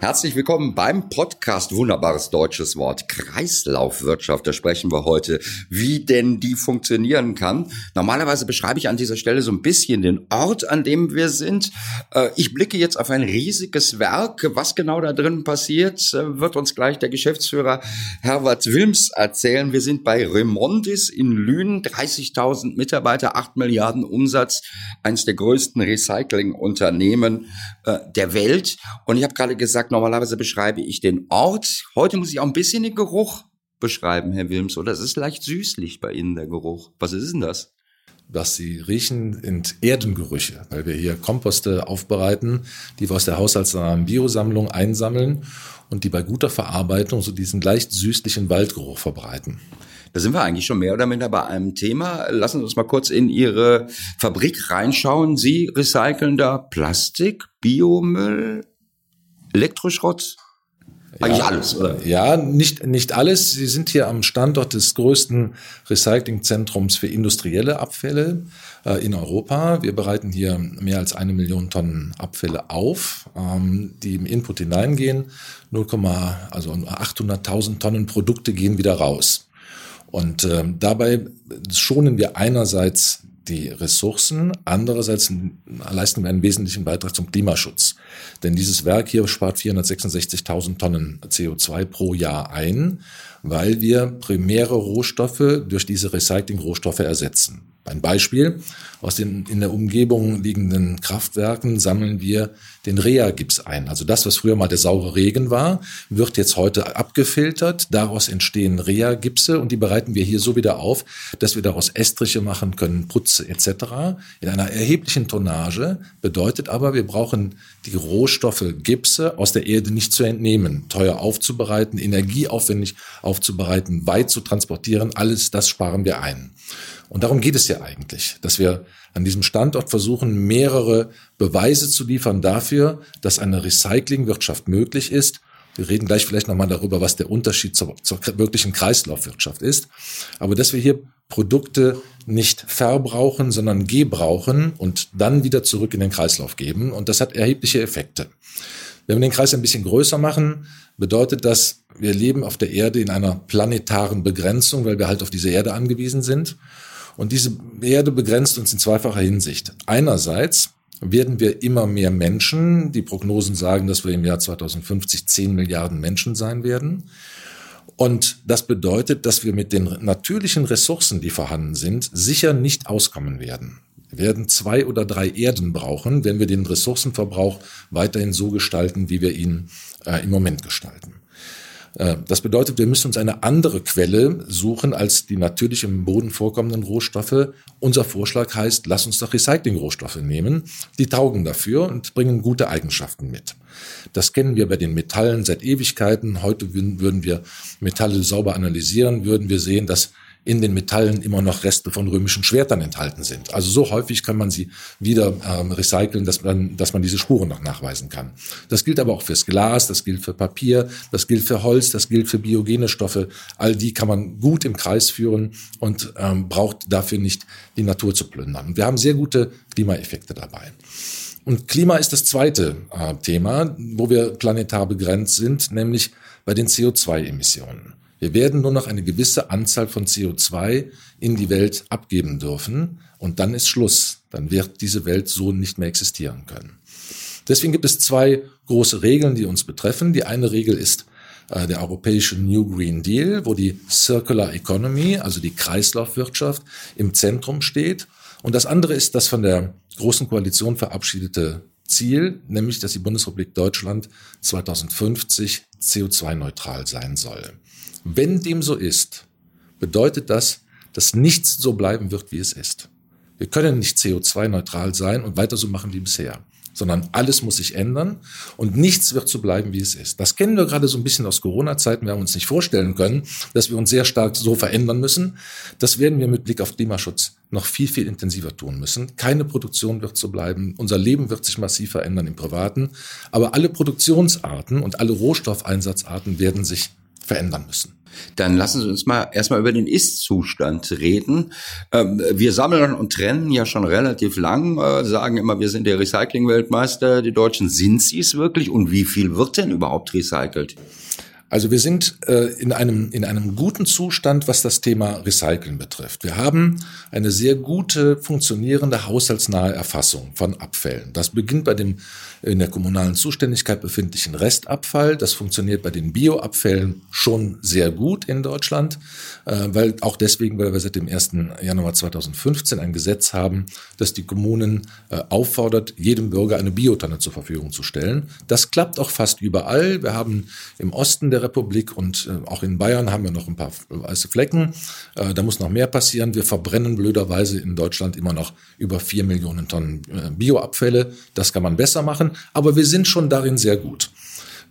Herzlich willkommen beim Podcast Wunderbares deutsches Wort Kreislaufwirtschaft. Da sprechen wir heute, wie denn die funktionieren kann. Normalerweise beschreibe ich an dieser Stelle so ein bisschen den Ort, an dem wir sind. Äh, ich blicke jetzt auf ein riesiges Werk. Was genau da drin passiert, äh, wird uns gleich der Geschäftsführer Herbert Wilms erzählen. Wir sind bei Remondis in Lünen, 30.000 Mitarbeiter, 8 Milliarden Umsatz, eines der größten Recyclingunternehmen äh, der Welt. Und ich habe gerade gesagt, normalerweise beschreibe ich den Ort. Heute muss ich auch ein bisschen den Geruch beschreiben, Herr Wilms, oder es ist leicht süßlich bei Ihnen der Geruch. Was ist denn das? Was Sie riechen, sind Erdengerüche, weil wir hier Komposte aufbereiten, die wir aus der haushaltsnahen Biosammlung einsammeln und die bei guter Verarbeitung so diesen leicht süßlichen Waldgeruch verbreiten. Da sind wir eigentlich schon mehr oder minder bei einem Thema. Lassen Sie uns mal kurz in Ihre Fabrik reinschauen. Sie recyceln da Plastik, Biomüll, Elektroschrott? Eigentlich ja, alles, oder? Ja, nicht, nicht alles. Sie sind hier am Standort des größten Recyclingzentrums für industrielle Abfälle äh, in Europa. Wir bereiten hier mehr als eine Million Tonnen Abfälle auf, ähm, die im Input hineingehen. 0, also 800.000 Tonnen Produkte gehen wieder raus. Und äh, dabei schonen wir einerseits die Ressourcen. Andererseits leisten wir einen wesentlichen Beitrag zum Klimaschutz. Denn dieses Werk hier spart 466.000 Tonnen CO2 pro Jahr ein, weil wir primäre Rohstoffe durch diese Recycling-Rohstoffe ersetzen. Ein Beispiel. Aus den in der Umgebung liegenden Kraftwerken sammeln wir den Rea-Gips ein. Also das, was früher mal der saure Regen war, wird jetzt heute abgefiltert. Daraus entstehen Rea-Gipse und die bereiten wir hier so wieder auf, dass wir daraus Estriche machen können, Putze etc. In einer erheblichen Tonnage. Bedeutet aber, wir brauchen die Rohstoffe Gipse aus der Erde nicht zu entnehmen, teuer aufzubereiten, energieaufwendig aufzubereiten, weit zu transportieren. Alles das sparen wir ein. Und darum geht es ja eigentlich, dass wir an diesem Standort versuchen, mehrere Beweise zu liefern dafür, dass eine Recyclingwirtschaft möglich ist. Wir reden gleich vielleicht nochmal darüber, was der Unterschied zur, zur wirklichen Kreislaufwirtschaft ist. Aber dass wir hier Produkte nicht verbrauchen, sondern gebrauchen und dann wieder zurück in den Kreislauf geben. Und das hat erhebliche Effekte. Wenn wir den Kreis ein bisschen größer machen, bedeutet das, wir leben auf der Erde in einer planetaren Begrenzung, weil wir halt auf diese Erde angewiesen sind. Und diese Erde begrenzt uns in zweifacher Hinsicht. Einerseits werden wir immer mehr Menschen. Die Prognosen sagen, dass wir im Jahr 2050 10 Milliarden Menschen sein werden. Und das bedeutet, dass wir mit den natürlichen Ressourcen, die vorhanden sind, sicher nicht auskommen werden. Wir werden zwei oder drei Erden brauchen, wenn wir den Ressourcenverbrauch weiterhin so gestalten, wie wir ihn äh, im Moment gestalten. Äh, das bedeutet, wir müssen uns eine andere Quelle suchen als die natürlich im Boden vorkommenden Rohstoffe. Unser Vorschlag heißt, lass uns doch Recyclingrohstoffe nehmen. Die taugen dafür und bringen gute Eigenschaften mit. Das kennen wir bei den Metallen seit Ewigkeiten. Heute würden wir Metalle sauber analysieren, würden wir sehen, dass in den Metallen immer noch Reste von römischen Schwertern enthalten sind. Also so häufig kann man sie wieder ähm, recyceln, dass man, dass man diese Spuren noch nachweisen kann. Das gilt aber auch fürs Glas, das gilt für Papier, das gilt für Holz, das gilt für biogene Stoffe. All die kann man gut im Kreis führen und ähm, braucht dafür nicht die Natur zu plündern. Wir haben sehr gute Klimaeffekte dabei. Und Klima ist das zweite äh, Thema, wo wir planetar begrenzt sind, nämlich bei den CO2-Emissionen. Wir werden nur noch eine gewisse Anzahl von CO2 in die Welt abgeben dürfen und dann ist Schluss. Dann wird diese Welt so nicht mehr existieren können. Deswegen gibt es zwei große Regeln, die uns betreffen. Die eine Regel ist äh, der europäische New Green Deal, wo die Circular Economy, also die Kreislaufwirtschaft, im Zentrum steht. Und das andere ist das von der Großen Koalition verabschiedete Ziel, nämlich dass die Bundesrepublik Deutschland 2050 CO2-neutral sein soll. Wenn dem so ist, bedeutet das, dass nichts so bleiben wird, wie es ist. Wir können nicht CO2-neutral sein und weiter so machen wie bisher. sondern alles muss sich ändern und nichts wird so bleiben, wie es ist. Das kennen wir gerade so ein bisschen aus Corona-Zeiten. Wir haben uns nicht vorstellen können, dass wir uns sehr stark so verändern müssen. Das werden wir mit Blick auf Klimaschutz noch viel, viel intensiver tun müssen. Keine Produktion wird so bleiben. Unser Leben wird sich massiv verändern im Privaten. Aber alle Produktionsarten und alle Rohstoffeinsatzarten werden sich verändern müssen. Dann lassen Sie uns mal erstmal über den Ist-Zustand reden. Ähm, wir sammeln und trennen ja schon relativ lang, äh, sagen immer, wir sind der Recycling-Weltmeister. Die Deutschen sind sie es wirklich? Und wie viel wird denn überhaupt recycelt? Also wir sind äh, in, einem, in einem guten Zustand, was das Thema Recyceln betrifft. Wir haben eine sehr gute, funktionierende haushaltsnahe Erfassung von Abfällen. Das beginnt bei dem in der kommunalen Zuständigkeit befindlichen Restabfall. Das funktioniert bei den Bioabfällen schon sehr gut in Deutschland, äh, weil auch deswegen, weil wir seit dem 1. Januar 2015 ein Gesetz haben, das die Kommunen äh, auffordert, jedem Bürger eine Biotonne zur Verfügung zu stellen. Das klappt auch fast überall. Wir haben im Osten der Republik und äh, auch in Bayern haben wir noch ein paar weiße Flecken. Da muss noch mehr passieren. Wir verbrennen blöderweise in Deutschland immer noch über vier Millionen Tonnen Bioabfälle. Das kann man besser machen aber wir sind schon darin sehr gut.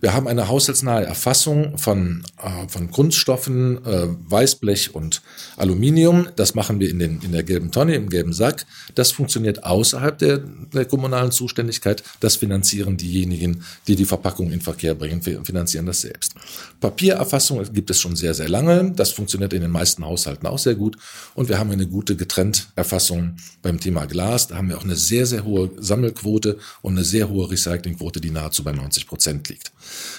Wir haben eine haushaltsnahe Erfassung von, äh, von Kunststoffen, äh, Weißblech und Aluminium. Das machen wir in, den, in der gelben Tonne, im gelben Sack. Das funktioniert außerhalb der, der kommunalen Zuständigkeit. Das finanzieren diejenigen, die die Verpackung in Verkehr bringen, finanzieren das selbst. Papiererfassung gibt es schon sehr, sehr lange. Das funktioniert in den meisten Haushalten auch sehr gut. Und wir haben eine gute Getrennterfassung beim Thema Glas. Da haben wir auch eine sehr, sehr hohe Sammelquote und eine sehr hohe Recyclingquote, die nahezu bei 90 Prozent liegt.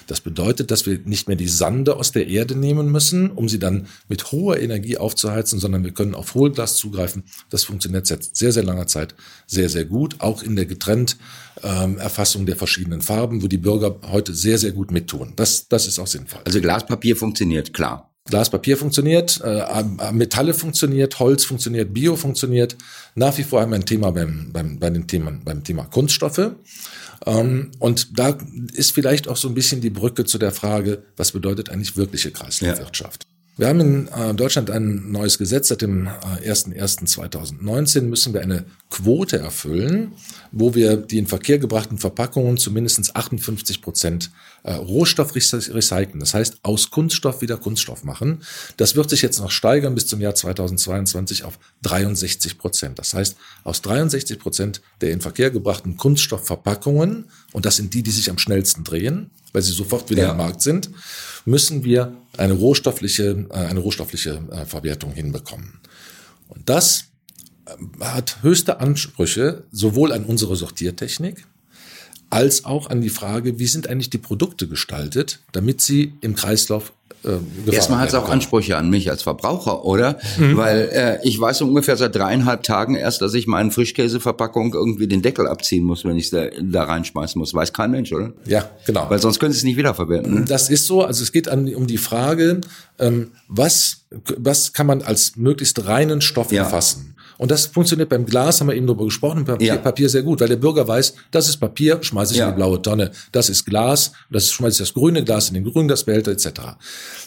Das bedeutet, dass wir nicht mehr die Sande aus der Erde nehmen müssen, um sie dann mit hoher Energie aufzuheizen, sondern wir können auf Hohlglas zugreifen. Das funktioniert seit sehr, sehr langer Zeit sehr, sehr gut, auch in der Getrennterfassung ähm, der verschiedenen Farben, wo die Bürger heute sehr, sehr gut mittun. Das, das ist auch sinnvoll. Also Glaspapier funktioniert, klar. Glaspapier funktioniert, äh, Metalle funktioniert, Holz funktioniert, Bio funktioniert. Nach wie vor haben wir ein Thema beim, beim, bei den Themen, beim Thema Kunststoffe. Ähm, und da ist vielleicht auch so ein bisschen die Brücke zu der Frage, was bedeutet eigentlich wirkliche Kreislaufwirtschaft? Ja. Wir haben in äh, Deutschland ein neues Gesetz. Seit dem 01.01.2019 äh, müssen wir eine Quote erfüllen, wo wir die in Verkehr gebrachten Verpackungen zu mindestens 58 Prozent äh, Rohstoff recyceln. Das heißt, aus Kunststoff wieder Kunststoff machen. Das wird sich jetzt noch steigern bis zum Jahr 2022 auf 63 Prozent. Das heißt, aus 63 Prozent der in Verkehr gebrachten Kunststoffverpackungen, und das sind die, die sich am schnellsten drehen, weil sie sofort wieder ja. im Markt sind, müssen wir eine rohstoffliche, äh, eine rohstoffliche äh, Verwertung hinbekommen. Und das hat höchste Ansprüche sowohl an unsere Sortiertechnik als auch an die Frage, wie sind eigentlich die Produkte gestaltet, damit sie im Kreislauf äh, Erstmal hat es auch Ansprüche an mich als Verbraucher, oder? Mhm. Weil äh, ich weiß ungefähr seit dreieinhalb Tagen erst, dass ich meinen Frischkäseverpackung irgendwie den Deckel abziehen muss, wenn ich da, da reinschmeißen muss. Weiß kein Mensch, oder? Ja, genau. Weil sonst können sie es nicht wiederverwerten. Ne? Das ist so. Also es geht an, um die Frage, ähm, was, was kann man als möglichst reinen Stoff ja. erfassen? Und das funktioniert beim Glas, haben wir eben darüber gesprochen, Papier, ja. Papier sehr gut, weil der Bürger weiß, das ist Papier, schmeiße ich ja. in die blaue Tonne. Das ist Glas, das schmeiße ich das grüne Glas in den grünen Glasbehälter etc.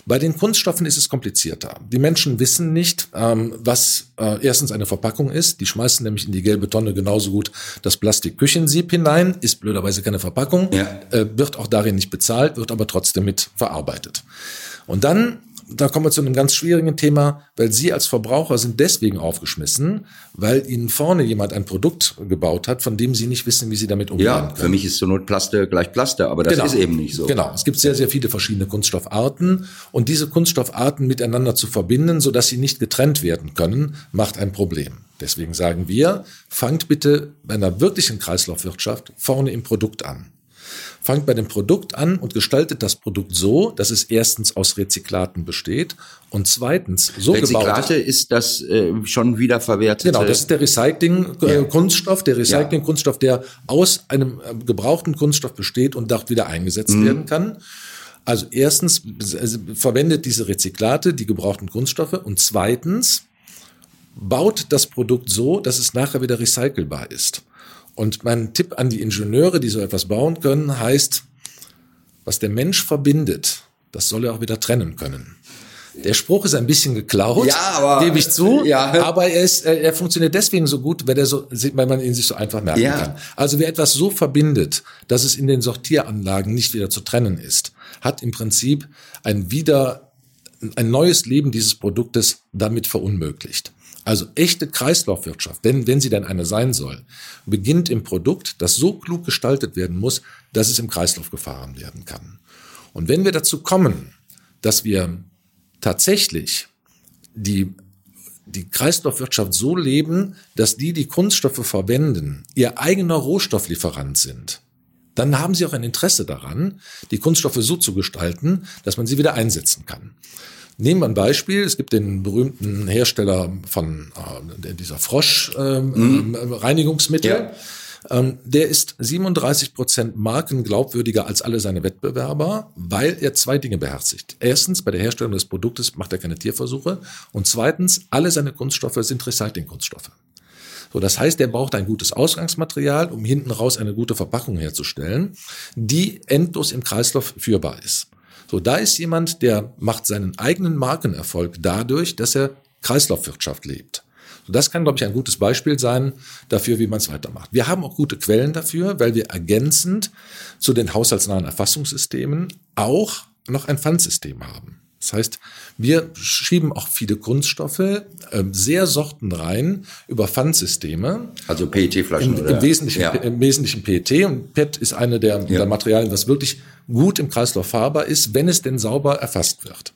Bei den Kunststoffen ist es komplizierter. Die Menschen wissen nicht, ähm, was äh, erstens eine Verpackung ist. Die schmeißen nämlich in die gelbe Tonne genauso gut das Plastik-Küchensieb hinein, ist blöderweise keine Verpackung, ja. äh, wird auch darin nicht bezahlt, wird aber trotzdem mit verarbeitet. Und dann da kommen wir zu einem ganz schwierigen Thema, weil Sie als Verbraucher sind deswegen aufgeschmissen, weil Ihnen vorne jemand ein Produkt gebaut hat, von dem Sie nicht wissen, wie Sie damit umgehen ja, können. für mich ist zur Not Plaste gleich Plaste, aber das genau. ist eben nicht so. Genau, es gibt sehr, sehr viele verschiedene Kunststoffarten und diese Kunststoffarten miteinander zu verbinden, sodass sie nicht getrennt werden können, macht ein Problem. Deswegen sagen wir, fangt bitte bei einer wirklichen Kreislaufwirtschaft vorne im Produkt an. Fangt bei dem Produkt an und gestaltet das Produkt so, dass es erstens aus Rezyklaten besteht und zweitens so Rezyklate gebaut ist das äh, schon wiederverwertete. Genau, das ist der Recycling-Kunststoff, äh, der Recycling-Kunststoff, der aus einem äh, gebrauchten Kunststoff besteht und dort wieder eingesetzt mhm. werden kann. Also erstens also verwendet diese Rezyklate die gebrauchten Kunststoffe und zweitens baut das Produkt so, dass es nachher wieder recycelbar ist. Und mein Tipp an die Ingenieure, die so etwas bauen können, heißt, was der Mensch verbindet, das soll er auch wieder trennen können. Der Spruch ist ein bisschen geklaut, ja, aber, gebe ich zu. Ja. Aber er, ist, er funktioniert deswegen so gut, weil, er so, weil man ihn sich so einfach merken ja. kann. Also wer etwas so verbindet, dass es in den Sortieranlagen nicht wieder zu trennen ist, hat im Prinzip ein wieder ein neues Leben dieses Produktes damit verunmöglicht. Also echte Kreislaufwirtschaft, denn wenn sie denn eine sein soll, beginnt im Produkt, das so klug gestaltet werden muss, dass es im Kreislauf gefahren werden kann. Und wenn wir dazu kommen, dass wir tatsächlich die, die Kreislaufwirtschaft so leben, dass die, die Kunststoffe verwenden, ihr eigener Rohstofflieferant sind, dann haben sie auch ein Interesse daran, die Kunststoffe so zu gestalten, dass man sie wieder einsetzen kann. Nehmen wir ein Beispiel. Es gibt den berühmten Hersteller von äh, dieser Frosch-Reinigungsmittel. Ähm, mhm. ja. Ähm, der ist 37 Prozent markenglaubwürdiger als alle seine Wettbewerber, weil er zwei Dinge beherzigt. Erstens, bei der Herstellung des Produktes macht er keine Tierversuche. Und zweitens, alle seine Kunststoffe sind Recyclingkunststoffe. So, das heißt, er braucht ein gutes Ausgangsmaterial, um hinten raus eine gute Verpackung herzustellen, die endlos im Kreislauf führbar ist. So, da ist jemand, der macht seinen eigenen Markenerfolg dadurch, dass er Kreislaufwirtschaft lebt. So, das kann, glaube ich, ein gutes Beispiel sein dafür, wie man es weitermacht. Wir haben auch gute Quellen dafür, weil wir ergänzend zu den haushaltsnahen Erfassungssystemen auch noch ein Pfandsystem haben. Das heißt, wir schieben auch viele Kunststoffe äh, sehr sortenrein über Pfandsysteme. Also PET-Flaschen. Im, im, Wesentlichen, ja. Im Wesentlichen PET. Und PET ist eine der, ja. der Materialien, was wirklich gut im Kreislauf fahrbar ist, wenn es denn sauber erfasst wird.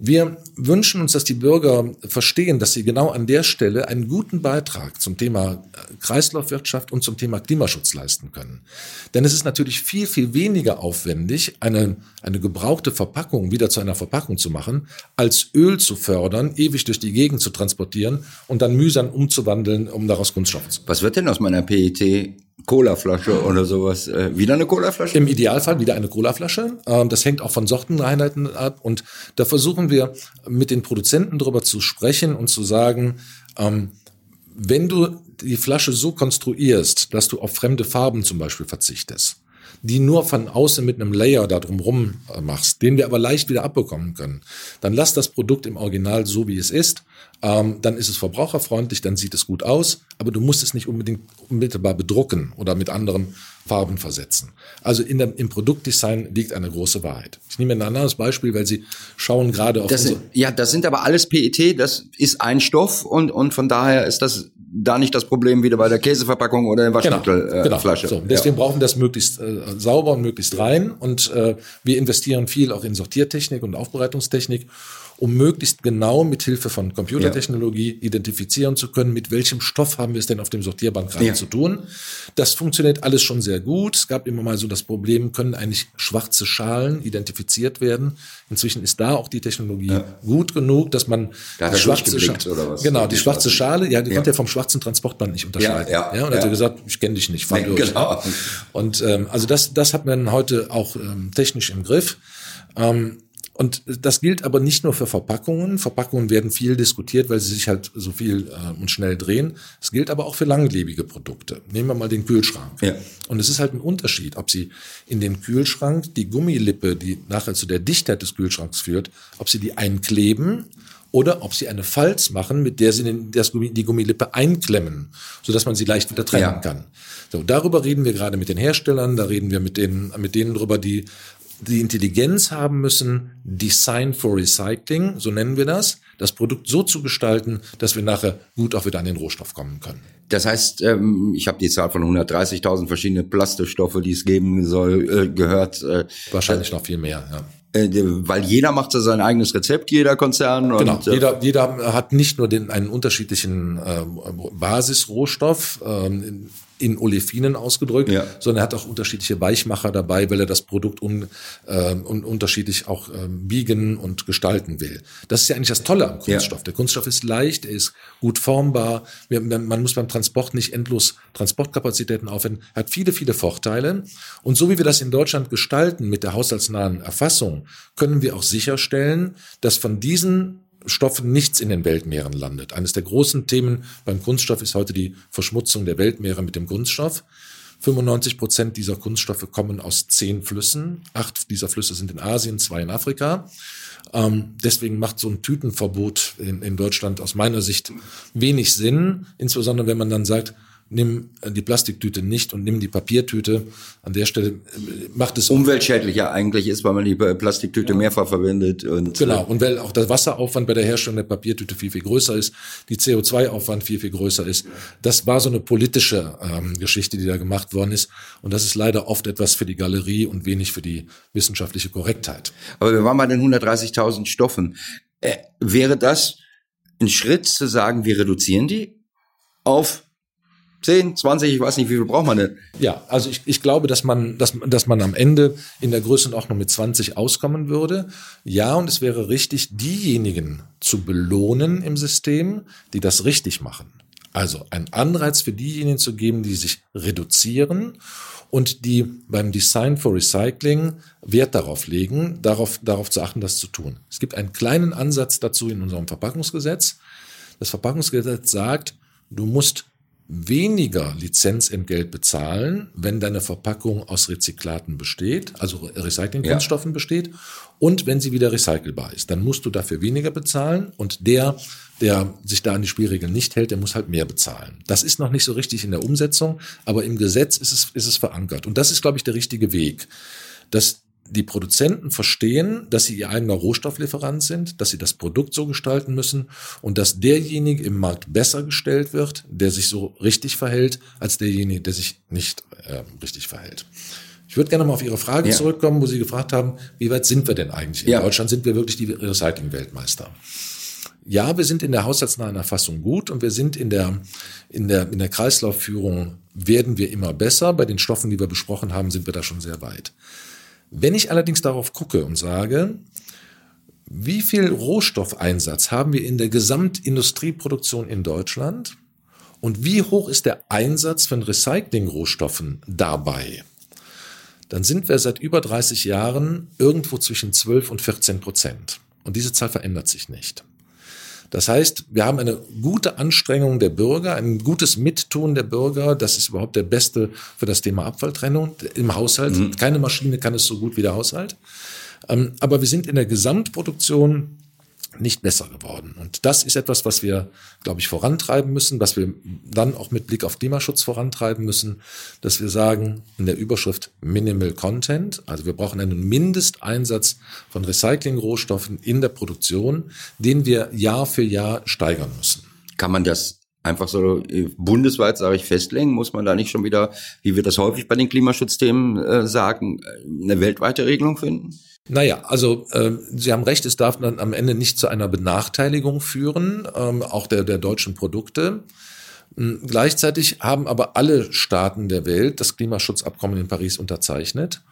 Wir wünschen uns, dass die Bürger verstehen, dass sie genau an der Stelle einen guten Beitrag zum Thema Kreislaufwirtschaft und zum Thema Klimaschutz leisten können. Denn es ist natürlich viel, viel weniger aufwendig, eine, eine gebrauchte Verpackung wieder zu einer Verpackung zu machen, als Öl zu fördern, ewig durch die Gegend zu transportieren und dann mühsam umzuwandeln, um daraus Kunststoff zu machen. Was wird denn aus meiner PET Colaflasche oder sowas. Äh, wieder eine Colaflasche? Im Idealfall wieder eine Colaflasche. Ähm, das hängt auch von Sortenreinheiten ab. Und da versuchen wir mit den Produzenten darüber zu sprechen und zu sagen, ähm, wenn du die Flasche so konstruierst, dass du auf fremde Farben zum Beispiel verzichtest, die nur von außen mit einem Layer da drumrum äh, machst, den wir aber leicht wieder abbekommen können, dann lass das Produkt im Original so, wie es ist. Ähm, dann ist es verbraucherfreundlich, dann sieht es gut aus, aber du musst es nicht unbedingt unmittelbar bedrucken oder mit anderen Farben versetzen. Also in der, im Produktdesign liegt eine große Wahrheit. Ich nehme ein anderes Beispiel, weil Sie schauen gerade auf. Das sind, ja, das sind aber alles PET, das ist ein Stoff und, und von daher ist das da nicht das Problem wieder bei der Käseverpackung oder der Waschmittelflasche. Genau, genau. So, deswegen ja. brauchen wir das möglichst äh, sauber und möglichst rein und äh, wir investieren viel auch in Sortiertechnik und Aufbereitungstechnik um möglichst genau mit Hilfe von Computertechnologie ja. identifizieren zu können, mit welchem Stoff haben wir es denn auf dem Sortierband gerade ja. zu tun. Das funktioniert alles schon sehr gut. Es gab immer mal so das Problem, können eigentlich schwarze Schalen identifiziert werden. Inzwischen ist da auch die Technologie ja. gut genug, dass man da die schwarze Schale, genau die, die schwarze Schale, ja, die konnte ja vom schwarzen Transportband nicht unterscheiden. Ja, ja, ja und hat er gesagt, ich kenne dich nicht, fahr nee, durch. Genau. Und ähm, also das das hat man heute auch ähm, technisch im Griff. Ähm, und das gilt aber nicht nur für Verpackungen. Verpackungen werden viel diskutiert, weil sie sich halt so viel äh, und schnell drehen. Es gilt aber auch für langlebige Produkte. Nehmen wir mal den Kühlschrank. Ja. Und es ist halt ein Unterschied, ob Sie in den Kühlschrank die Gummilippe, die nachher zu der Dichtheit des Kühlschranks führt, ob Sie die einkleben oder ob Sie eine Falz machen, mit der Sie den, das Gummi, die Gummilippe einklemmen, sodass man sie leicht wieder trennen ja. kann. So, darüber reden wir gerade mit den Herstellern, da reden wir mit denen, mit denen drüber, die die Intelligenz haben müssen, Design for Recycling, so nennen wir das, das Produkt so zu gestalten, dass wir nachher gut auch wieder an den Rohstoff kommen können. Das heißt, ähm, ich habe die Zahl von 130.000 verschiedene Plastestoffe, die es geben soll, äh, gehört. Äh, Wahrscheinlich noch viel mehr, ja weil jeder macht so sein eigenes Rezept, jeder Konzern. Genau, jeder, jeder hat nicht nur den, einen unterschiedlichen äh, Basisrohstoff. Ähm, in Olefinen ausgedrückt, ja. sondern er hat auch unterschiedliche Weichmacher dabei, weil er das Produkt un, äh, un, unterschiedlich auch äh, biegen und gestalten will. Das ist ja eigentlich das Tolle am Kunststoff. Ja. Der Kunststoff ist leicht, er ist gut formbar, man muss beim Transport nicht endlos Transportkapazitäten aufwenden, er hat viele, viele Vorteile. Und so wie wir das in Deutschland gestalten mit der haushaltsnahen Erfassung, können wir auch sicherstellen, dass von diesen Stoffen nichts in den Weltmeeren landet. Eines der großen Themen beim Kunststoff ist heute die Verschmutzung der Weltmeere mit dem Kunststoff. 95 Prozent dieser Kunststoffe kommen aus zehn Flüssen. Acht dieser Flüsse sind in Asien, zwei in Afrika. Ähm, deswegen macht so ein Tütenverbot in, in Deutschland aus meiner Sicht wenig Sinn, insbesondere wenn man dann sagt, nimm die Plastiktüte nicht und nimm die Papiertüte. An der Stelle äh, macht es umweltschädlicher eigentlich ist, weil man die Plastiktüte ja. mehrfach verwendet und genau und weil auch der Wasseraufwand bei der Herstellung der Papiertüte viel viel größer ist, die CO2-Aufwand viel viel größer ist. Das war so eine politische ähm, Geschichte, die da gemacht worden ist und das ist leider oft etwas für die Galerie und wenig für die wissenschaftliche Korrektheit. Aber wir waren bei den 130.000 Stoffen. Äh, wäre das ein Schritt zu sagen, wir reduzieren die auf 10, 20, ich weiß nicht, wie viel braucht man denn? Ja, also ich, ich glaube, dass man, dass, dass man am Ende in der Größenordnung mit 20 auskommen würde. Ja, und es wäre richtig, diejenigen zu belohnen im System, die das richtig machen. Also ein Anreiz für diejenigen zu geben, die sich reduzieren und die beim Design for Recycling Wert darauf legen, darauf, darauf zu achten, das zu tun. Es gibt einen kleinen Ansatz dazu in unserem Verpackungsgesetz. Das Verpackungsgesetz sagt, du musst weniger Lizenzentgelt bezahlen, wenn deine Verpackung aus Rezyklaten besteht, also Recyclingkunststoffen ja. besteht, und wenn sie wieder recycelbar ist. Dann musst du dafür weniger bezahlen und der, der sich da an die Spielregeln nicht hält, der muss halt mehr bezahlen. Das ist noch nicht so richtig in der Umsetzung, aber im Gesetz ist es, ist es verankert. Und das ist, glaube ich, der richtige Weg. Dass die Produzenten verstehen, dass sie ihr eigener Rohstofflieferant sind, dass sie das Produkt so gestalten müssen und dass derjenige im Markt besser gestellt wird, der sich so richtig verhält, als derjenige, der sich nicht äh, richtig verhält. Ich würde gerne mal auf Ihre Frage ja. zurückkommen, wo Sie gefragt haben, wie weit sind wir denn eigentlich? In ja. Deutschland sind wir wirklich die Recycling-Weltmeister. Ja, wir sind in der haushaltsnahen Erfassung gut und wir sind in der, in der, in der Kreislaufführung werden wir immer besser. Bei den Stoffen, die wir besprochen haben, sind wir da schon sehr weit. Wenn ich allerdings darauf gucke und sage, wie viel Rohstoffeinsatz haben wir in der Gesamtindustrieproduktion in Deutschland und wie hoch ist der Einsatz von Recyclingrohstoffen dabei? Dann sind wir seit über 30 Jahren irgendwo zwischen 12 und 14 Prozent. Und diese Zahl verändert sich nicht. Das heißt, wir haben eine gute Anstrengung der Bürger, ein gutes Mittun der Bürger. Das ist überhaupt der beste für das Thema Abfalltrennung im Haushalt. Mhm. Keine Maschine kann es so gut wie der Haushalt. Ähm, aber wir sind in der Gesamtproduktion nicht besser geworden. Und das ist etwas, was wir, glaube ich, vorantreiben müssen, was wir dann auch mit Blick auf Klimaschutz vorantreiben müssen, dass wir sagen, in der Überschrift Minimal Content, also wir brauchen einen Mindesteinsatz von Recyclingrohstoffen in der Produktion, den wir Jahr für Jahr steigern müssen. Kann man das einfach so äh, bundesweit, sage ich, festlegen? Muss man da nicht schon wieder, wie wir das häufig bei den Klimaschutzthemen äh, sagen, eine weltweite Regelung finden? Naja, also äh, Sie haben recht, es darf dann am Ende nicht zu einer Benachteiligung führen, ähm, auch der, der deutschen Produkte. Ähm, gleichzeitig haben aber alle Staaten der Welt das Klimaschutzabkommen in Paris unterzeichnet.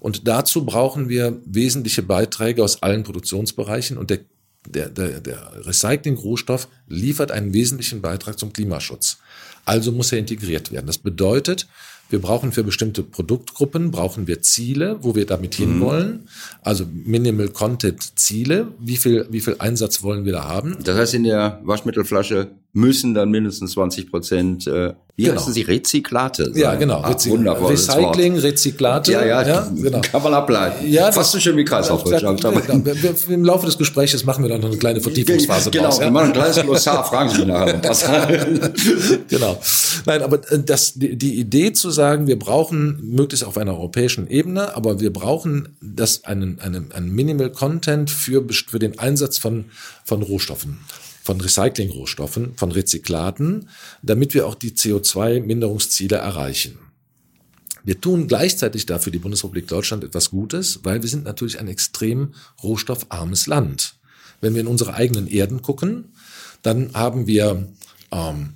Und dazu brauchen wir wesentliche Beiträge aus allen Produktionsbereichen und der, der, der, der Recycling-Rohstoff liefert einen wesentlichen Beitrag zum Klimaschutz. Also muss er integriert werden. Das bedeutet, wir brauchen für bestimmte Produktgruppen, brauchen wir Ziele, wo wir damit mhm. hinwollen. Also Minimal Content Ziele. Wie viel, wie viel Einsatz wollen wir da haben? Das heißt, in der Waschmittelflasche müssen dann mindestens 20 Prozent, äh, wie genau. heißen sie, Rezyklate sein. Ja, genau. Ach, wundervoll. Recycling, Rezyklate. Ja, ja, ja genau. kann man ableiten. Ja, Fast so schön wie Kreislaufwirtschaft. Ja, Im Laufe des Gesprächs machen wir dann noch eine kleine Vertiefungsphase Genau, draus, ja? wir machen ein kleines Glossar, fragen Sie nachher was. genau. Nein, aber äh, das, die, die Idee zu sagen, wir brauchen möglichst auf einer europäischen Ebene, aber wir brauchen das einen, einen, einen Minimal Content für, für den Einsatz von, von Rohstoffen von Recyclingrohstoffen, von Rezyklaten, damit wir auch die CO2-Minderungsziele erreichen. Wir tun gleichzeitig dafür die Bundesrepublik Deutschland etwas Gutes, weil wir sind natürlich ein extrem rohstoffarmes Land. Wenn wir in unsere eigenen Erden gucken, dann haben wir ähm,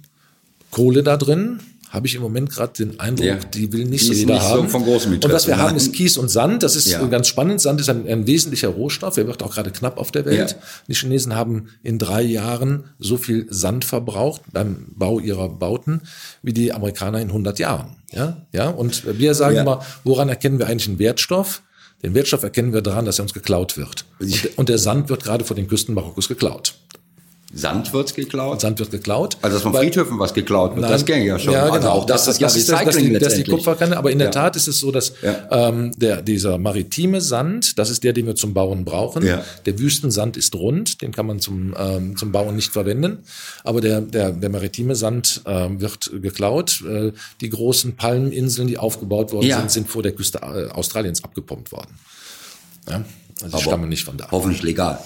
Kohle da drin, habe ich im Moment gerade den Eindruck, ja. die will nicht die so jeder nicht haben. So von großem und was wir haben, ist Kies und Sand. Das ist ja. ganz spannend. Sand ist ein, ein, wesentlicher Rohstoff. Er wird auch gerade knapp auf der Welt. Ja. Die Chinesen haben in drei Jahren so viel Sand verbraucht beim Bau ihrer Bauten wie die Amerikaner in 100 Jahren. Ja, ja. Und wir sagen immer, woran erkennen wir eigentlich einen Wertstoff? Den Wertstoff erkennen wir daran, dass er uns geklaut wird. Und, und der Sand wird gerade vor den Küsten Marokkos geklaut. Sand wird geklaut. Sand wird geklaut. Also dass von Friedhöfen was geklaut wird, Nein, das ging ja schon. Ja, genau. Also auch das, das, das, ist, Recycling das, die, das ist die. Kupferkanne. Aber in der Ja. Tat ist es so, dass Ja. ähm, der, dieser maritime Sand, das ist der, den wir zum Bauen brauchen. Ja. Der Wüstensand ist rund, den kann man zum, ähm, zum Bauen nicht verwenden. Aber der, der, der maritime Sand ähm, wird geklaut. Äh, die großen Palmeninseln, die aufgebaut worden sind, sind vor der Küste äh, Australiens abgepumpt worden. Also Aber stammen nicht von da. Hoffentlich legal.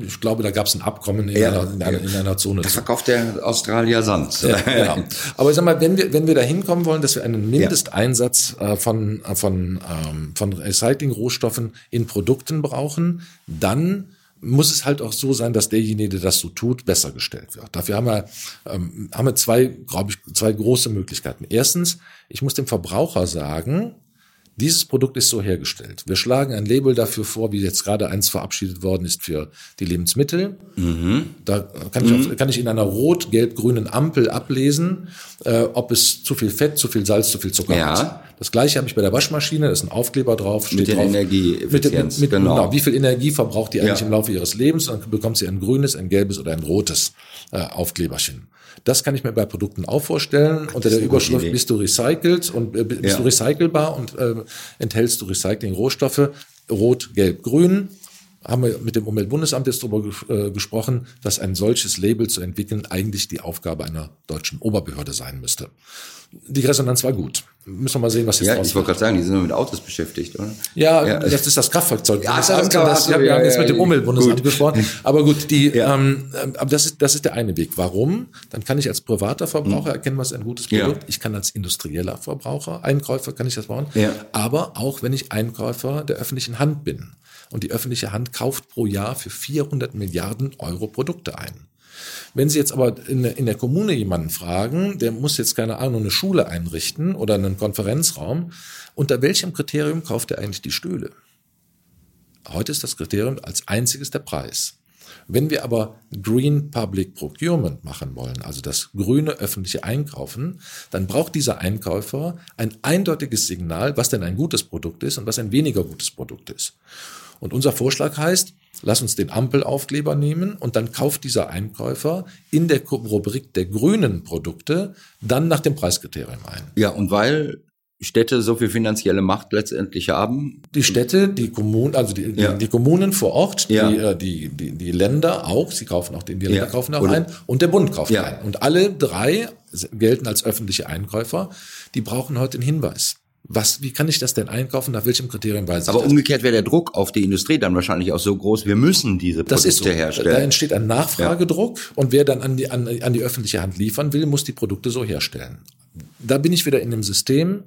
Ich glaube, da gab es ein Abkommen in, Ja. einer, in, einer, in einer Zone. Da verkauft der Australier Sand. Ja, genau. Aber ich sag mal, wenn wir, wenn wir da hinkommen wollen, dass wir einen Mindesteinsatz äh, von, äh, von, ähm, von Recycling-Rohstoffen in Produkten brauchen, dann muss es halt auch so sein, dass derjenige, der das so tut, besser gestellt wird. Dafür haben wir, ähm, haben wir zwei, glaube ich, zwei große Möglichkeiten. Erstens, ich muss dem Verbraucher sagen, dieses Produkt ist so hergestellt. Wir schlagen ein Label dafür vor, wie jetzt gerade eins verabschiedet worden ist für die Lebensmittel. Da kann ich, auf, kann ich in einer rot-gelb-grünen Ampel ablesen, äh, ob es zu viel Fett, zu viel Salz, zu viel Zucker Ja. hat. Das gleiche habe ich bei der Waschmaschine, da ist ein Aufkleber drauf, steht Mit der drauf. Energieeffizienz, mit, mit, genau. genau. Wie viel Energie verbraucht die eigentlich Ja. im Laufe ihres Lebens? Und dann bekommt sie ein grünes, ein gelbes oder ein rotes äh, Aufkleberchen. Das kann ich mir bei Produkten auch vorstellen. Unter der Überschrift bist du recycelt und äh, bist Ja. du recycelbar und äh, enthältst du Recycling-Rohstoffe, rot, gelb, grün. Haben wir mit dem Umweltbundesamt jetzt darüber äh, gesprochen, dass ein solches Label zu entwickeln eigentlich die Aufgabe einer deutschen Oberbehörde sein müsste. Die Resonanz war gut. Müssen wir mal sehen, was jetzt Ja, ich wollte gerade sagen, die sind nur mit Autos beschäftigt, oder? ja, Ja. das ist das Kraftfahrzeug. Ja, das das kann- das, ja, wir ja, haben jetzt ja, mit dem. Umweltbundesamt gesprochen. Aber gut, die, ähm, ähm, aber das ist, das ist der eine Weg. Warum? Dann kann ich als privater Verbraucher erkennen, was ein gutes Hm. Produkt. Ich kann als industrieller Verbraucher, Einkäufer kann ich das bauen. Ja. Aber auch wenn ich Einkäufer der öffentlichen Hand bin. Und die öffentliche Hand kauft pro Jahr für 400 Milliarden Euro Produkte ein. Wenn Sie jetzt aber in, der- in der Kommune jemanden fragen, der muss jetzt keine Ahnung eine Schule einrichten oder einen Konferenzraum, unter welchem Kriterium kauft er eigentlich die Stühle? Heute ist das Kriterium als einziges der Preis. Wenn wir aber Green Public Procurement machen wollen, also das grüne öffentliche Einkaufen, dann braucht dieser Einkäufer ein eindeutiges Signal, was denn ein gutes Produkt ist und was ein weniger gutes Produkt ist. Und unser Vorschlag heißt, lass uns den Ampelaufkleber nehmen und dann kauft dieser Einkäufer in der Rubrik der grünen Produkte dann nach dem Preiskriterium ein. Ja, und weil Städte so viel finanzielle Macht letztendlich haben, Die Städte, die Kommunen, also die, Ja. die, die Kommunen vor Ort, Ja. die, äh, die, die, die Länder auch, sie kaufen auch den, die Länder Ja. kaufen auch Oder- ein und der Bund kauft ein. Und alle drei gelten als öffentliche Einkäufer, die brauchen heute einen Hinweis. Was, wie kann ich das denn einkaufen? Nach welchem Kriterium weiß ich aber das? umgekehrt wäre der Druck auf die Industrie dann wahrscheinlich auch so groß, wir müssen diese Das Produkte ist so. Da herstellen. entsteht ein Nachfragedruck und wer dann an die, an, an die öffentliche Hand liefern will, muss die Produkte so herstellen. Da bin ich wieder in dem System,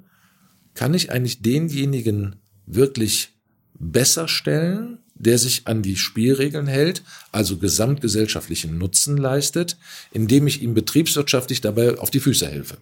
kann ich eigentlich denjenigen wirklich besser stellen, der sich an die Spielregeln hält, also gesamtgesellschaftlichen Nutzen leistet, indem ich ihm betriebswirtschaftlich dabei auf die Füße helfe.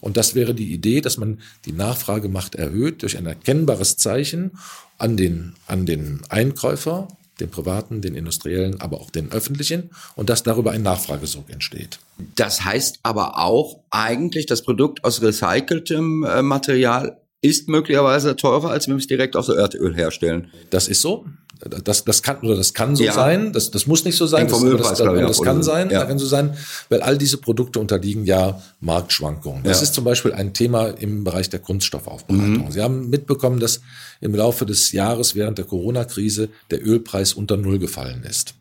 Und das wäre die Idee, dass man die Nachfragemacht erhöht durch ein erkennbares Zeichen an den, an den Einkäufer, den privaten, den industriellen, aber auch den öffentlichen und dass darüber ein Nachfragesog entsteht. Das heißt aber auch eigentlich, das Produkt aus recyceltem äh, Material ist möglicherweise teurer, als wenn wir es direkt aus Erdöl herstellen. Das ist so. Das, das kann oder das kann so Ja. sein. Das, das muss nicht so sein. Das, das, das oder kann so. sein. Ja. Das kann so sein, weil all diese Produkte unterliegen ja Marktschwankungen. Das Ja. ist zum Beispiel ein Thema im Bereich der Kunststoffaufbereitung. Mhm. Sie haben mitbekommen, dass im Laufe des Jahres während der Corona-Krise der Ölpreis unter Null gefallen ist.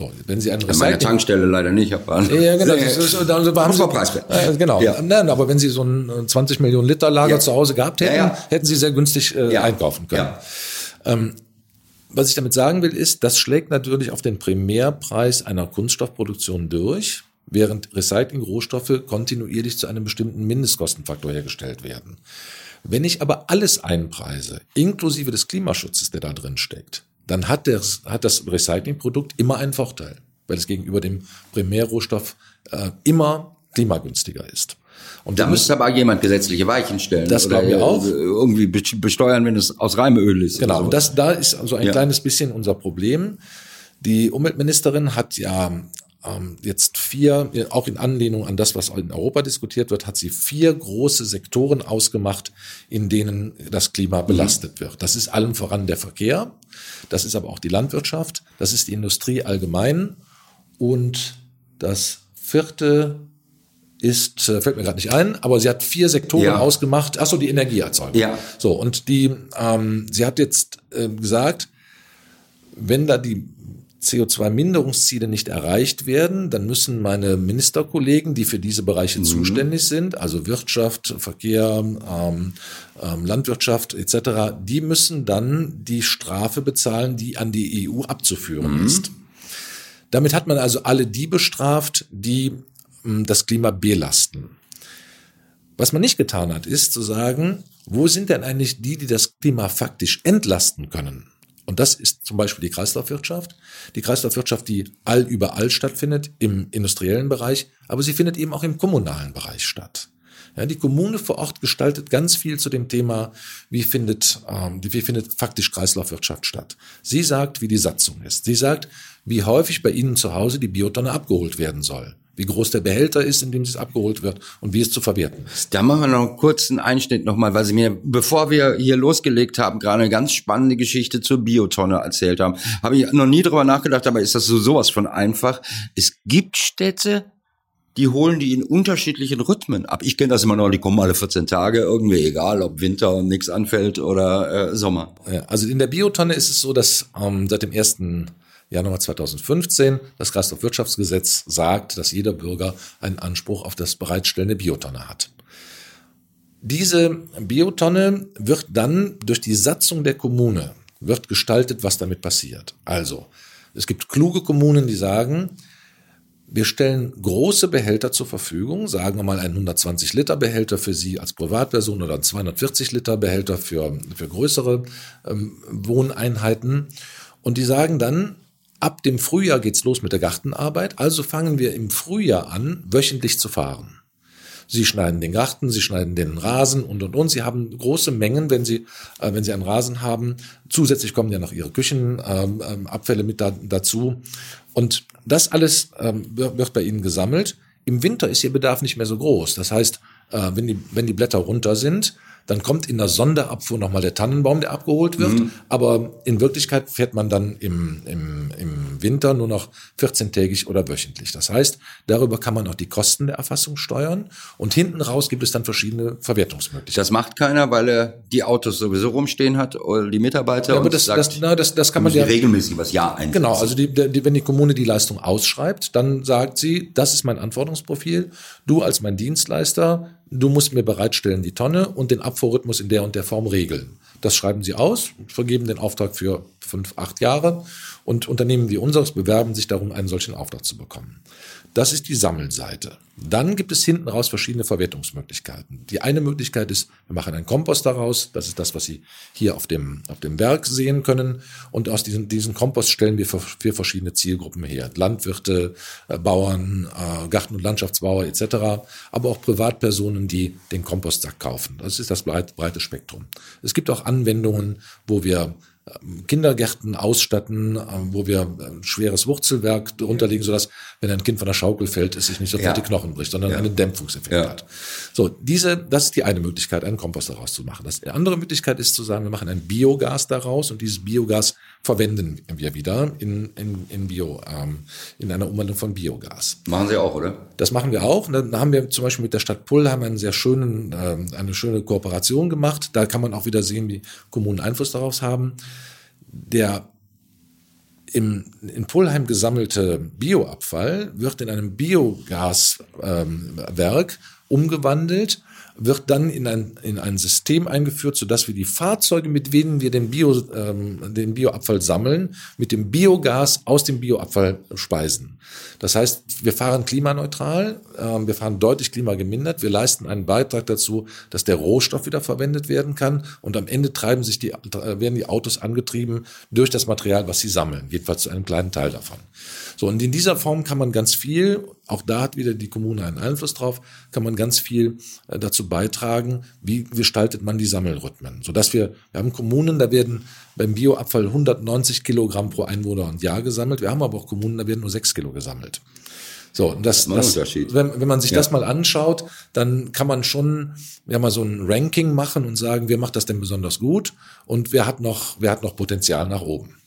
So, wenn Sie einen An meiner Recycling Tankstelle leider nicht. Aber ja, genau. Das ist, da haben Sie, äh, genau. Ja. Nein, aber wenn Sie so ein äh, 20 Millionen Liter Lager Ja. zu Hause gehabt hätten, Ja, hätten Sie sehr günstig äh, einkaufen können. Ja. Was ich damit sagen will, ist, das schlägt natürlich auf den Primärpreis einer Kunststoffproduktion durch, während Recycling-Rohstoffe kontinuierlich zu einem bestimmten Mindestkostenfaktor hergestellt werden. Wenn ich aber alles einpreise, inklusive des Klimaschutzes, der da drin steckt, dann hat, das hat das Recyclingprodukt immer einen Vorteil, weil es gegenüber dem Primärrohstoff äh, immer klimagünstiger ist. Und Da müsste aber jemand gesetzliche Weichen stellen. Das glauben wir auch. Irgendwie be- besteuern, wenn es aus Reimeöl ist. Genau, und das, da ist also ein Ja. kleines bisschen unser Problem. Die Umweltministerin hat ja ähm, jetzt vier, auch in Anlehnung an das, was in Europa diskutiert wird, hat sie vier große Sektoren ausgemacht, in denen das Klima belastet wird. Das ist allem voran der Verkehr, das ist aber auch die Landwirtschaft, das ist die Industrie allgemein Und das vierte ist, äh, fällt mir gerade nicht ein, aber sie hat vier Sektoren ja. ausgemacht. Achso, die Energieerzeugung. Ja. So, und die, ähm, sie hat jetzt äh, gesagt, wenn da die CO2-Minderungsziele nicht erreicht werden, dann müssen meine Ministerkollegen, die für diese Bereiche mhm. zuständig sind, also Wirtschaft, Verkehr, ähm, ähm, Landwirtschaft etc., die müssen dann die Strafe bezahlen, die an die EU abzuführen mhm. ist. Damit hat man also alle die bestraft, die ähm, das Klima belasten. Was man nicht getan hat, ist zu sagen, wo sind denn eigentlich die, die das Klima faktisch entlasten können? Und das ist zum Beispiel die Kreislaufwirtschaft. Die Kreislaufwirtschaft, die all überall stattfindet, im industriellen Bereich, aber sie findet eben auch im kommunalen Bereich statt. Ja, die Kommune vor Ort gestaltet ganz viel zu dem Thema, wie findet, ähm, wie findet faktisch Kreislaufwirtschaft statt. Sie sagt, wie die Satzung ist. Sie sagt, wie häufig bei Ihnen zu Hause die Biotonne abgeholt werden soll wie groß der Behälter ist, in dem es abgeholt wird und wie es zu verwerten ist. Da machen wir noch einen kurzen Einschnitt nochmal, weil Sie mir, bevor wir hier losgelegt haben, gerade eine ganz spannende Geschichte zur Biotonne erzählt haben. Habe ich noch nie drüber nachgedacht, aber ist das so sowas von einfach? Es gibt Städte, die holen die in unterschiedlichen Rhythmen ab. Ich kenne das immer noch, die kommen alle 14 Tage, irgendwie egal, ob Winter und nichts anfällt oder äh, Sommer. Also in der Biotonne ist es so, dass ähm, seit dem ersten Januar 2015 das Kreislaufwirtschaftsgesetz sagt, dass jeder Bürger einen Anspruch auf das Bereitstellen der Biotonne hat. Diese Biotonne wird dann durch die Satzung der Kommune wird gestaltet, was damit passiert. Also, es gibt kluge Kommunen, die sagen, wir stellen große Behälter zur Verfügung, sagen wir mal einen 120 Liter Behälter für Sie als Privatperson oder einen 240 Liter Behälter für, für größere ähm, Wohneinheiten. Und die sagen dann, Ab dem Frühjahr geht's los mit der Gartenarbeit, also fangen wir im Frühjahr an, wöchentlich zu fahren. Sie schneiden den Garten, Sie schneiden den Rasen und und und. Sie haben große Mengen, wenn Sie äh, wenn Sie einen Rasen haben. Zusätzlich kommen ja noch Ihre Küchenabfälle ähm, mit da, dazu und das alles ähm, wird bei Ihnen gesammelt. Im Winter ist Ihr Bedarf nicht mehr so groß. Das heißt, äh, wenn die wenn die Blätter runter sind, dann kommt in der Sonderabfuhr nochmal der Tannenbaum, der abgeholt wird. Mhm. Aber in Wirklichkeit fährt man dann im, im, im Winter nur noch 14-tägig oder wöchentlich. Das heißt, darüber kann man auch die Kosten der Erfassung steuern. Und hinten raus gibt es dann verschiedene Verwertungsmöglichkeiten. Das macht keiner, weil er die Autos sowieso rumstehen hat oder die Mitarbeiter. Ja, aber das, sagt, das, na, das, das kann man ja regelmäßig was ja einsetzen. Genau, also die, die, wenn die Kommune die Leistung ausschreibt, dann sagt sie, das ist mein Anforderungsprofil. Du als mein Dienstleister du musst mir bereitstellen die Tonne und den Abfuhrrhythmus in der und der Form regeln. Das schreiben sie aus, vergeben den Auftrag für fünf, acht Jahre und Unternehmen wie unseres bewerben sich darum, einen solchen Auftrag zu bekommen. Das ist die Sammelseite. Dann gibt es hinten raus verschiedene Verwertungsmöglichkeiten. Die eine Möglichkeit ist, wir machen einen Kompost daraus. Das ist das, was Sie hier auf dem, auf dem Werk sehen können. Und aus diesem, diesen Kompost stellen wir für, für verschiedene Zielgruppen her. Landwirte, äh, Bauern, äh, Garten- und Landschaftsbauer etc. Aber auch Privatpersonen, die den Kompostsack kaufen. Das ist das breite, breite Spektrum. Es gibt auch Anwendungen, wo wir Kindergärten ausstatten, äh, wo wir ein schweres Wurzelwerk drunter legen, sodass, wenn ein Kind von der Schaukel fällt, es sich nicht sofort ja. die Knochen bricht, sondern ja. einen Dämpfungseffekt ja. hat. So, diese, das ist die eine Möglichkeit, einen Kompost daraus zu machen. Das, die andere Möglichkeit ist zu sagen, wir machen ein Biogas daraus und dieses Biogas verwenden wir wieder in, in, in Bio, ähm, in einer Umwandlung von Biogas. Machen Sie auch, oder? Das machen wir auch. Und dann haben wir zum Beispiel mit der Stadt Pullheim einen sehr schönen, äh, eine schöne Kooperation gemacht. Da kann man auch wieder sehen, wie Kommunen Einfluss darauf haben. Der im, in Pullheim gesammelte Bioabfall wird in einem Biogaswerk ähm, umgewandelt wird dann in ein, in ein System eingeführt, sodass wir die Fahrzeuge, mit denen wir den, Bio, ähm, den Bioabfall sammeln, mit dem Biogas aus dem Bioabfall speisen. Das heißt, wir fahren klimaneutral, äh, wir fahren deutlich klimagemindert, wir leisten einen Beitrag dazu, dass der Rohstoff wieder verwendet werden kann und am Ende treiben sich die, werden die Autos angetrieben durch das Material, was sie sammeln, jedenfalls zu einem kleinen Teil davon. So, und in dieser Form kann man ganz viel, auch da hat wieder die Kommune einen Einfluss drauf, kann man ganz viel äh, dazu beitragen, wie gestaltet man die Sammelrhythmen. Sodass wir, wir haben Kommunen, da werden beim Bioabfall 190 Kilogramm pro Einwohner und Jahr gesammelt. Wir haben aber auch Kommunen, da werden nur 6 Kilo gesammelt. So, das, das, das wenn, wenn man sich ja. das mal anschaut, dann kann man schon ja mal so ein Ranking machen und sagen, wer macht das denn besonders gut und wer hat noch, wer hat noch Potenzial nach oben.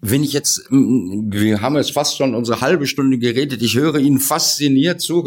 Wenn ich jetzt, wir haben jetzt fast schon unsere halbe Stunde geredet, ich höre Ihnen fasziniert zu,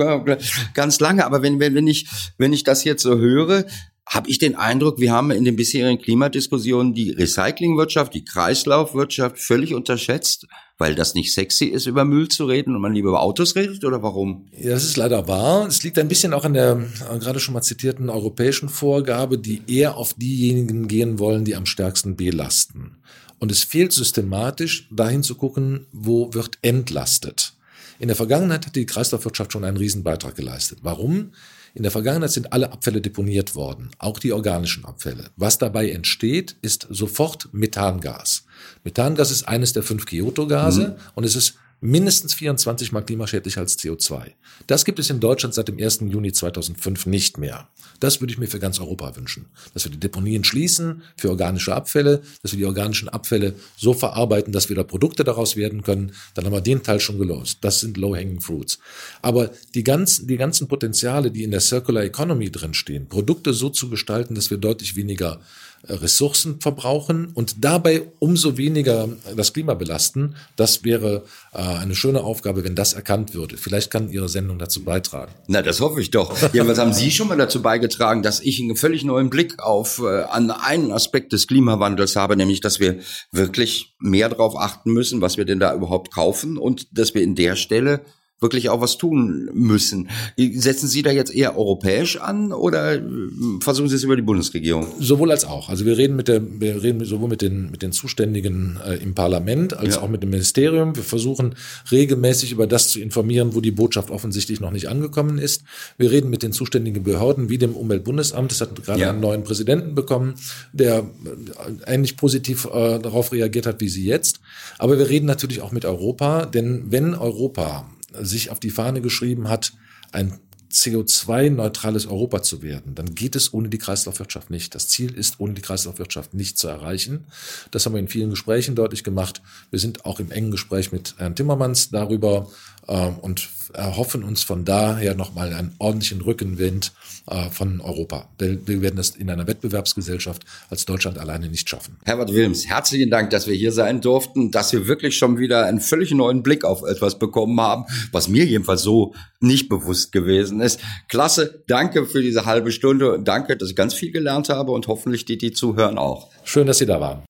ganz lange, aber wenn, wenn, wenn ich, wenn ich das jetzt so höre, habe ich den Eindruck, wir haben in den bisherigen Klimadiskussionen die Recyclingwirtschaft, die Kreislaufwirtschaft völlig unterschätzt, weil das nicht sexy ist, über Müll zu reden und man lieber über Autos redet oder warum? Ja, das ist leider wahr. Es liegt ein bisschen auch an der äh, gerade schon mal zitierten europäischen Vorgabe, die eher auf diejenigen gehen wollen, die am stärksten belasten. Und es fehlt systematisch, dahin zu gucken, wo wird entlastet. In der Vergangenheit hat die Kreislaufwirtschaft schon einen Riesenbeitrag geleistet. Warum? In der Vergangenheit sind alle Abfälle deponiert worden, auch die organischen Abfälle. Was dabei entsteht, ist sofort Methangas. Methangas ist eines der fünf Kyoto-Gase mhm. und es ist mindestens 24 mal klimaschädlicher als CO2. Das gibt es in Deutschland seit dem 1. Juni 2005 nicht mehr. Das würde ich mir für ganz Europa wünschen. Dass wir die Deponien schließen für organische Abfälle, dass wir die organischen Abfälle so verarbeiten, dass wir da Produkte daraus werden können. Dann haben wir den Teil schon gelöst. Das sind low-hanging fruits. Aber die ganzen, die ganzen Potenziale, die in der Circular Economy drinstehen, Produkte so zu gestalten, dass wir deutlich weniger Ressourcen verbrauchen und dabei umso weniger das Klima belasten. Das wäre äh, eine schöne Aufgabe, wenn das erkannt würde. Vielleicht kann Ihre Sendung dazu beitragen. Na, das hoffe ich doch. Ja, was haben Sie schon mal dazu beigetragen, dass ich einen völlig neuen Blick auf äh, an einen Aspekt des Klimawandels habe, nämlich, dass wir wirklich mehr darauf achten müssen, was wir denn da überhaupt kaufen und dass wir in der Stelle wirklich auch was tun müssen. Setzen Sie da jetzt eher europäisch an oder versuchen Sie es über die Bundesregierung? Sowohl als auch. Also wir reden mit der, wir reden sowohl mit den, mit den Zuständigen äh, im Parlament als ja. auch mit dem Ministerium. Wir versuchen regelmäßig über das zu informieren, wo die Botschaft offensichtlich noch nicht angekommen ist. Wir reden mit den zuständigen Behörden wie dem Umweltbundesamt. Das hat gerade ja. einen neuen Präsidenten bekommen, der äh, ähnlich positiv äh, darauf reagiert hat wie Sie jetzt. Aber wir reden natürlich auch mit Europa, denn wenn Europa sich auf die Fahne geschrieben hat, ein CO2-neutrales Europa zu werden, dann geht es ohne die Kreislaufwirtschaft nicht. Das Ziel ist, ohne die Kreislaufwirtschaft nicht zu erreichen. Das haben wir in vielen Gesprächen deutlich gemacht. Wir sind auch im engen Gespräch mit Herrn Timmermans darüber äh, und erhoffen uns von daher nochmal einen ordentlichen Rückenwind äh, von Europa. Wir werden das in einer Wettbewerbsgesellschaft als Deutschland alleine nicht schaffen. Herbert Wilms, herzlichen Dank, dass wir hier sein durften, dass wir wirklich schon wieder einen völlig neuen Blick auf etwas bekommen haben, was mir jedenfalls so nicht bewusst gewesen ist. Klasse, danke für diese halbe Stunde. Danke, dass ich ganz viel gelernt habe und hoffentlich die, die zuhören auch. Schön, dass Sie da waren.